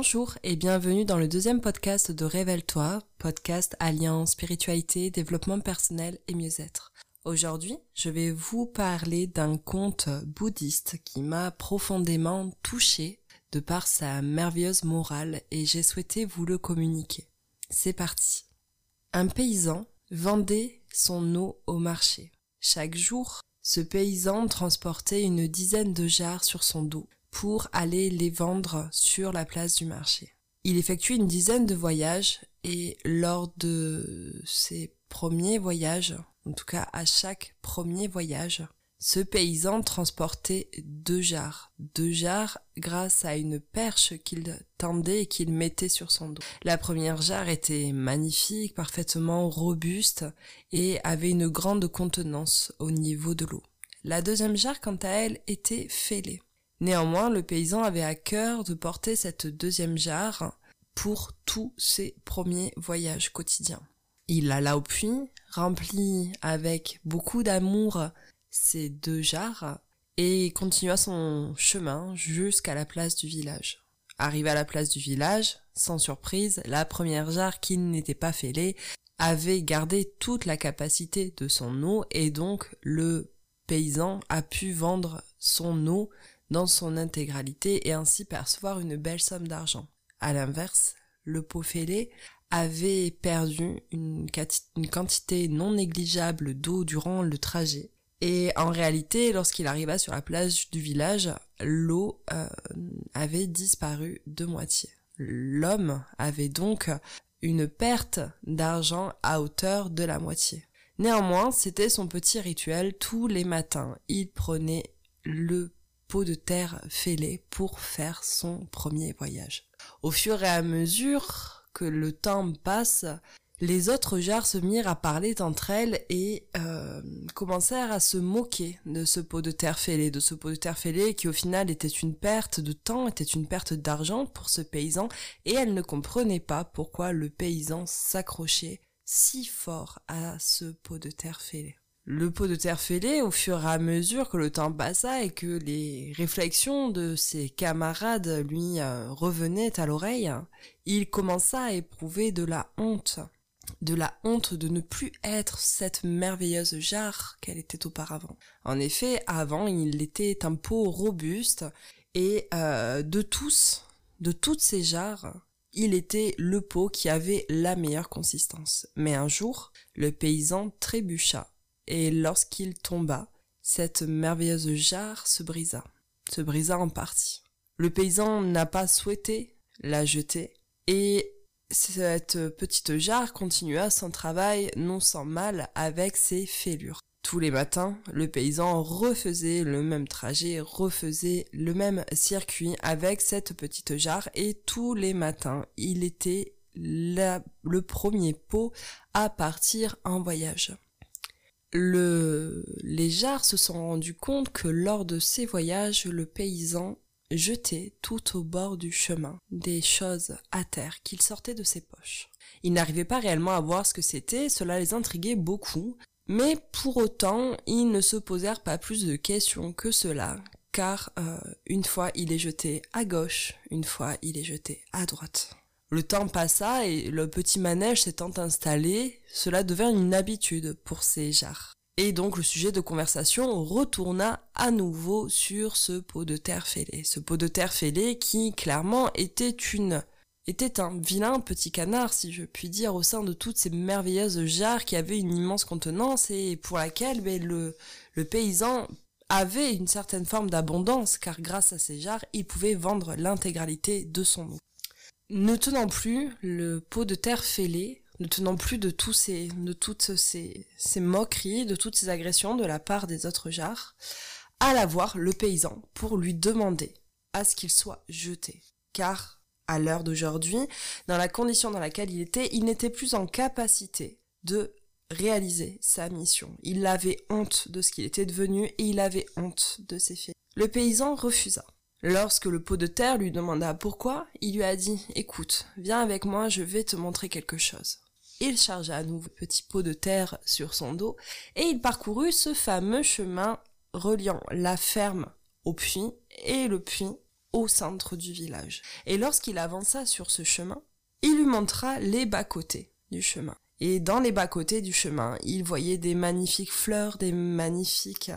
Bonjour et bienvenue dans le deuxième podcast de Révèle-toi, podcast alliant spiritualité, développement personnel et mieux-être. Aujourd'hui, je vais vous parler d'un conte bouddhiste qui m'a profondément touché de par sa merveilleuse morale et j'ai souhaité vous le communiquer. C'est parti. Un paysan vendait son eau au marché. Chaque jour, ce paysan transportait une dizaine de jarres sur son dos pour aller les vendre sur la place du marché. Il effectue une dizaine de voyages et lors de ses premiers voyages, en tout cas à chaque premier voyage, ce paysan transportait deux jarres, deux jarres grâce à une perche qu'il tendait et qu'il mettait sur son dos. La première jarre était magnifique, parfaitement robuste et avait une grande contenance au niveau de l'eau. La deuxième jarre, quant à elle, était fêlée. Néanmoins, le paysan avait à cœur de porter cette deuxième jarre pour tous ses premiers voyages quotidiens. Il alla au puits, remplit avec beaucoup d'amour ses deux jarres et continua son chemin jusqu'à la place du village. Arrivé à la place du village, sans surprise, la première jarre qui n'était pas fêlée avait gardé toute la capacité de son eau et donc le paysan a pu vendre son eau dans son intégralité et ainsi percevoir une belle somme d'argent. À l'inverse, le pot fêlé avait perdu une, quantité non négligeable d'eau durant le trajet. Et en réalité, lorsqu'il arriva sur la plage du village, l'eau euh, avait disparu de moitié. L'homme avait donc une perte d'argent à hauteur de la moitié. Néanmoins, c'était son petit rituel tous les matins. Il prenait le pot de terre fêlé pour faire son premier voyage. Au fur et à mesure que le temps passe, les autres jarres se mirent à parler entre elles et euh, commencèrent à se moquer de ce pot de terre fêlé, de ce pot de terre fêlé qui au final était une perte de temps, était une perte d'argent pour ce paysan, et elles ne comprenaient pas pourquoi le paysan s'accrochait si fort à ce pot de terre fêlé le pot de terre fêlé au fur et à mesure que le temps passa et que les réflexions de ses camarades lui euh, revenaient à l'oreille, il commença à éprouver de la honte, de la honte de ne plus être cette merveilleuse jarre qu'elle était auparavant. En effet, avant, il était un pot robuste et euh, de tous, de toutes ces jarres, il était le pot qui avait la meilleure consistance. Mais un jour, le paysan trébucha et lorsqu'il tomba, cette merveilleuse jarre se brisa, se brisa en partie. Le paysan n'a pas souhaité la jeter, et cette petite jarre continua son travail non sans mal avec ses fêlures. Tous les matins, le paysan refaisait le même trajet, refaisait le même circuit avec cette petite jarre et tous les matins, il était le premier pot à partir en voyage. Le, les jarres se sont rendus compte que lors de ces voyages, le paysan jetait tout au bord du chemin des choses à terre qu'il sortait de ses poches. Ils n'arrivaient pas réellement à voir ce que c'était, cela les intriguait beaucoup, mais pour autant, ils ne se posèrent pas plus de questions que cela, car euh, une fois il est jeté à gauche, une fois il est jeté à droite. Le temps passa et le petit manège s'étant installé, cela devint une habitude pour ces jarres. Et donc le sujet de conversation retourna à nouveau sur ce pot de terre fêlé. Ce pot de terre fêlé qui clairement était une était un vilain petit canard, si je puis dire, au sein de toutes ces merveilleuses jarres qui avaient une immense contenance et pour laquelle ben, le, le paysan avait une certaine forme d'abondance, car grâce à ces jarres, il pouvait vendre l'intégralité de son eau. Ne tenant plus le pot de terre fêlé, ne tenant plus de tous ces, de toutes ces, moqueries, de toutes ces agressions de la part des autres jarres, alla voir le paysan pour lui demander à ce qu'il soit jeté. Car, à l'heure d'aujourd'hui, dans la condition dans laquelle il était, il n'était plus en capacité de réaliser sa mission. Il avait honte de ce qu'il était devenu et il avait honte de ses faits. Le paysan refusa. Lorsque le pot de terre lui demanda pourquoi, il lui a dit Écoute, viens avec moi, je vais te montrer quelque chose. Il chargea à nouveau petit pot de terre sur son dos et il parcourut ce fameux chemin reliant la ferme au puits et le puits au centre du village. Et lorsqu'il avança sur ce chemin, il lui montra les bas-côtés du chemin. Et dans les bas-côtés du chemin, il voyait des magnifiques fleurs, des magnifiques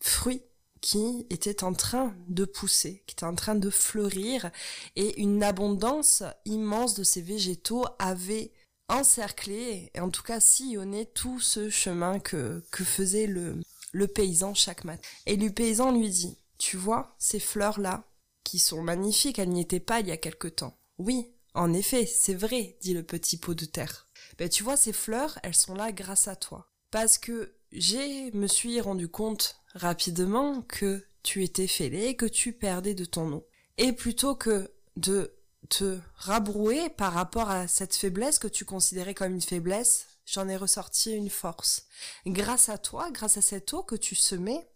fruits qui étaient en train de pousser, qui étaient en train de fleurir, et une abondance immense de ces végétaux avait encerclé, et en tout cas sillonné tout ce chemin que, que faisait le, le paysan chaque matin. Et le paysan lui dit, tu vois, ces fleurs-là, qui sont magnifiques, elles n'y étaient pas il y a quelque temps. Oui, en effet, c'est vrai, dit le petit pot de terre. Ben tu vois, ces fleurs, elles sont là grâce à toi. Parce que j'ai me suis rendu compte rapidement que tu étais fêlé, que tu perdais de ton eau. Et plutôt que de te rabrouer par rapport à cette faiblesse que tu considérais comme une faiblesse, j'en ai ressorti une force. Grâce à toi, grâce à cette eau que tu semais,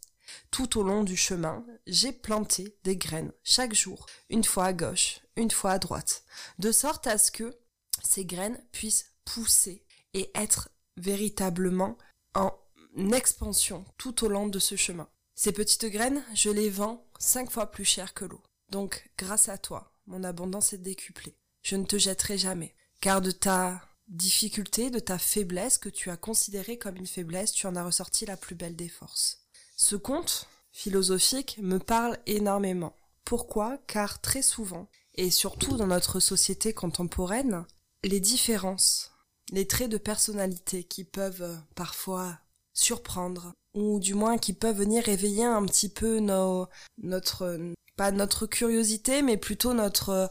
tout au long du chemin, j'ai planté des graines chaque jour, une fois à gauche, une fois à droite, de sorte à ce que ces graines puissent pousser et être véritablement en expansion tout au long de ce chemin. Ces petites graines, je les vends cinq fois plus cher que l'eau. Donc, grâce à toi, mon abondance est décuplée. Je ne te jetterai jamais, car de ta difficulté, de ta faiblesse que tu as considérée comme une faiblesse, tu en as ressorti la plus belle des forces. Ce conte philosophique me parle énormément. Pourquoi? Car très souvent, et surtout dans notre société contemporaine, les différences, les traits de personnalité qui peuvent parfois surprendre, ou du moins qui peuvent venir éveiller un petit peu nos, notre, pas notre curiosité, mais plutôt notre,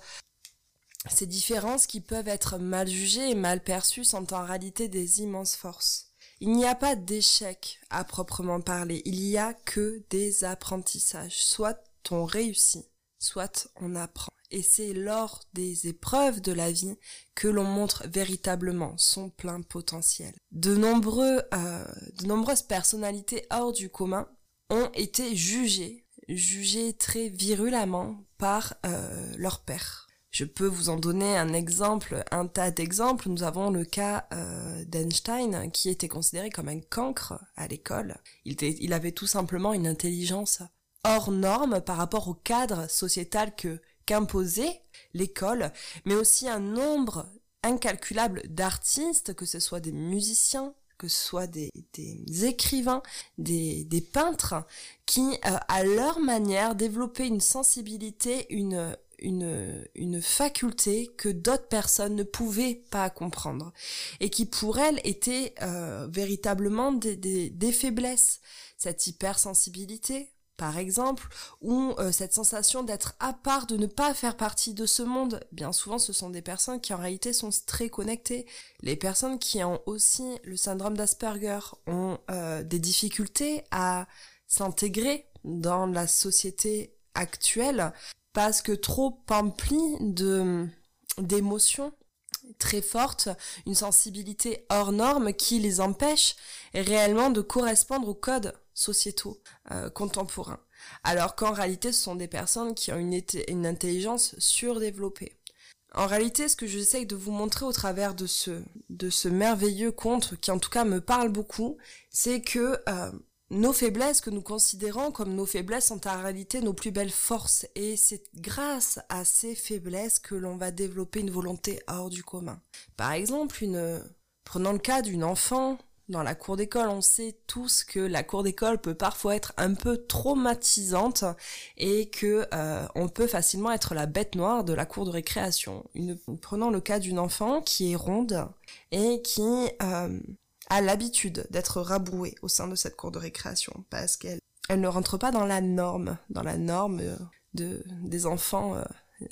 ces différences qui peuvent être mal jugées et mal perçues sont en réalité des immenses forces. Il n'y a pas d'échec à proprement parler, il y a que des apprentissages. Soit on réussit, soit on apprend. Et c'est lors des épreuves de la vie que l'on montre véritablement son plein potentiel. De nombreux, euh, de nombreuses personnalités hors du commun ont été jugées, jugées très virulemment par euh, leur père. Je peux vous en donner un exemple, un tas d'exemples. Nous avons le cas euh, d'Einstein qui était considéré comme un cancre à l'école. Il, il avait tout simplement une intelligence hors norme par rapport au cadre sociétal que qu'imposait l'école, mais aussi un nombre incalculable d'artistes, que ce soit des musiciens, que ce soit des, écrivains, des, peintres, qui, euh, à leur manière, développaient une sensibilité, une, faculté que d'autres personnes ne pouvaient pas comprendre et qui pour elles étaient euh, véritablement des, faiblesses. Cette hypersensibilité, par exemple, ou euh, cette sensation d'être à part, de ne pas faire partie de ce monde. Bien souvent, ce sont des personnes qui en réalité sont très connectées. Les personnes qui ont aussi le syndrome d'Asperger ont euh, des difficultés à s'intégrer dans la société actuelle parce que trop empli de d'émotions très fortes, une sensibilité hors norme qui les empêche réellement de correspondre aux codes sociétaux euh, contemporains. Alors qu'en réalité, ce sont des personnes qui ont une, intelligence surdéveloppée. En réalité, ce que j'essaye de vous montrer au travers de ce, de ce merveilleux conte, qui en tout cas me parle beaucoup, c'est que euh, nos faiblesses que nous considérons comme nos faiblesses sont en réalité nos plus belles forces et c'est grâce à ces faiblesses que l'on va développer une volonté hors du commun. Par exemple, une prenons le cas d'une enfant dans la cour d'école, on sait tous que la cour d'école peut parfois être un peu traumatisante et que euh, on peut facilement être la bête noire de la cour de récréation. Prenons le cas d'une enfant qui est ronde et qui euh, a l'habitude d'être rabrouée au sein de cette cour de récréation parce qu'elle elle ne rentre pas dans la norme, dans la norme euh, de des enfants euh,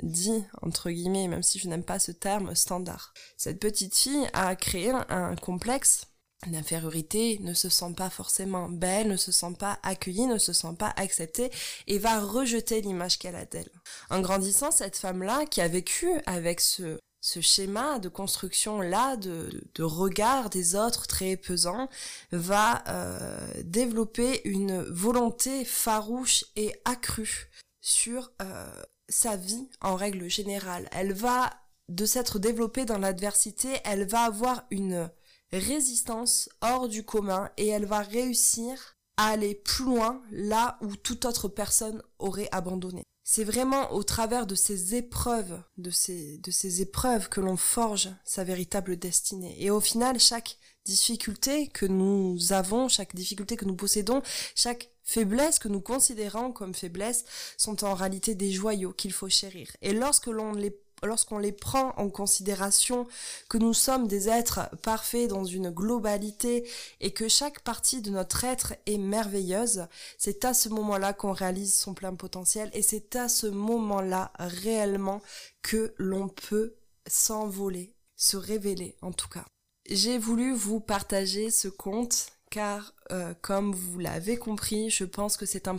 dits entre guillemets, même si je n'aime pas ce terme standard. Cette petite fille a créé un complexe d'infériorité, ne se sent pas forcément belle, ne se sent pas accueillie, ne se sent pas acceptée et va rejeter l'image qu'elle a d'elle. En grandissant, cette femme-là qui a vécu avec ce ce schéma de construction là de, de, regard des autres très pesant va euh, développer une volonté farouche et accrue sur euh, sa vie en règle générale. Elle va de s'être développée dans l'adversité, elle va avoir une résistance hors du commun et elle va réussir à aller plus loin là où toute autre personne aurait abandonné. c'est vraiment au travers de ces épreuves, de ces, épreuves que l'on forge sa véritable destinée. Et au final, chaque difficulté que nous avons, chaque difficulté que nous possédons, chaque faiblesse que nous considérons comme faiblesse sont en réalité des joyaux qu'il faut chérir. Et lorsque l'on les lorsqu'on les prend en considération, que nous sommes des êtres parfaits dans une globalité et que chaque partie de notre être est merveilleuse, c'est à ce moment-là qu'on réalise son plein potentiel et c'est à ce moment-là réellement que l'on peut s'envoler, se révéler en tout cas. J'ai voulu vous partager ce conte car, euh, comme vous l'avez compris, je pense que c'est un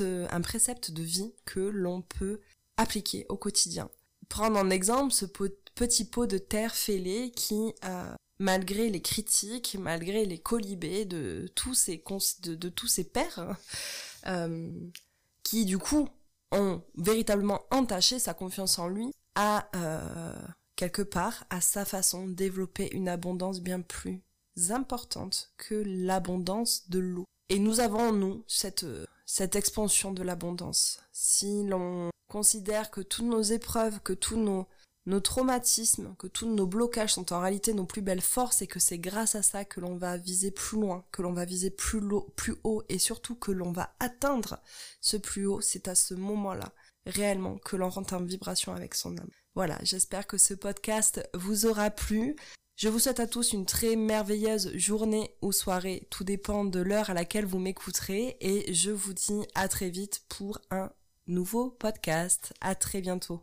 un précepte de vie que l'on peut appliquer au quotidien prendre en exemple ce petit pot de terre fêlé qui, euh, malgré les critiques, malgré les colibés de tous ces, de, tous ces pères, euh, qui du coup ont véritablement entaché sa confiance en lui, a euh, quelque part, à sa façon, développé une abondance bien plus importante que l'abondance de l'eau. Et nous avons nous cette, cette expansion de l'abondance. Si l'on considère que toutes nos épreuves, que tous nos, nos traumatismes, que tous nos blocages sont en réalité nos plus belles forces et que c'est grâce à ça que l'on va viser plus loin, que l'on va viser plus, plus haut et surtout que l'on va atteindre ce plus haut, c'est à ce moment-là réellement que l'on rentre en vibration avec son âme. Voilà, j'espère que ce podcast vous aura plu. Je vous souhaite à tous une très merveilleuse journée ou soirée, tout dépend de l'heure à laquelle vous m'écouterez et je vous dis à très vite pour un nouveau podcast. À très bientôt.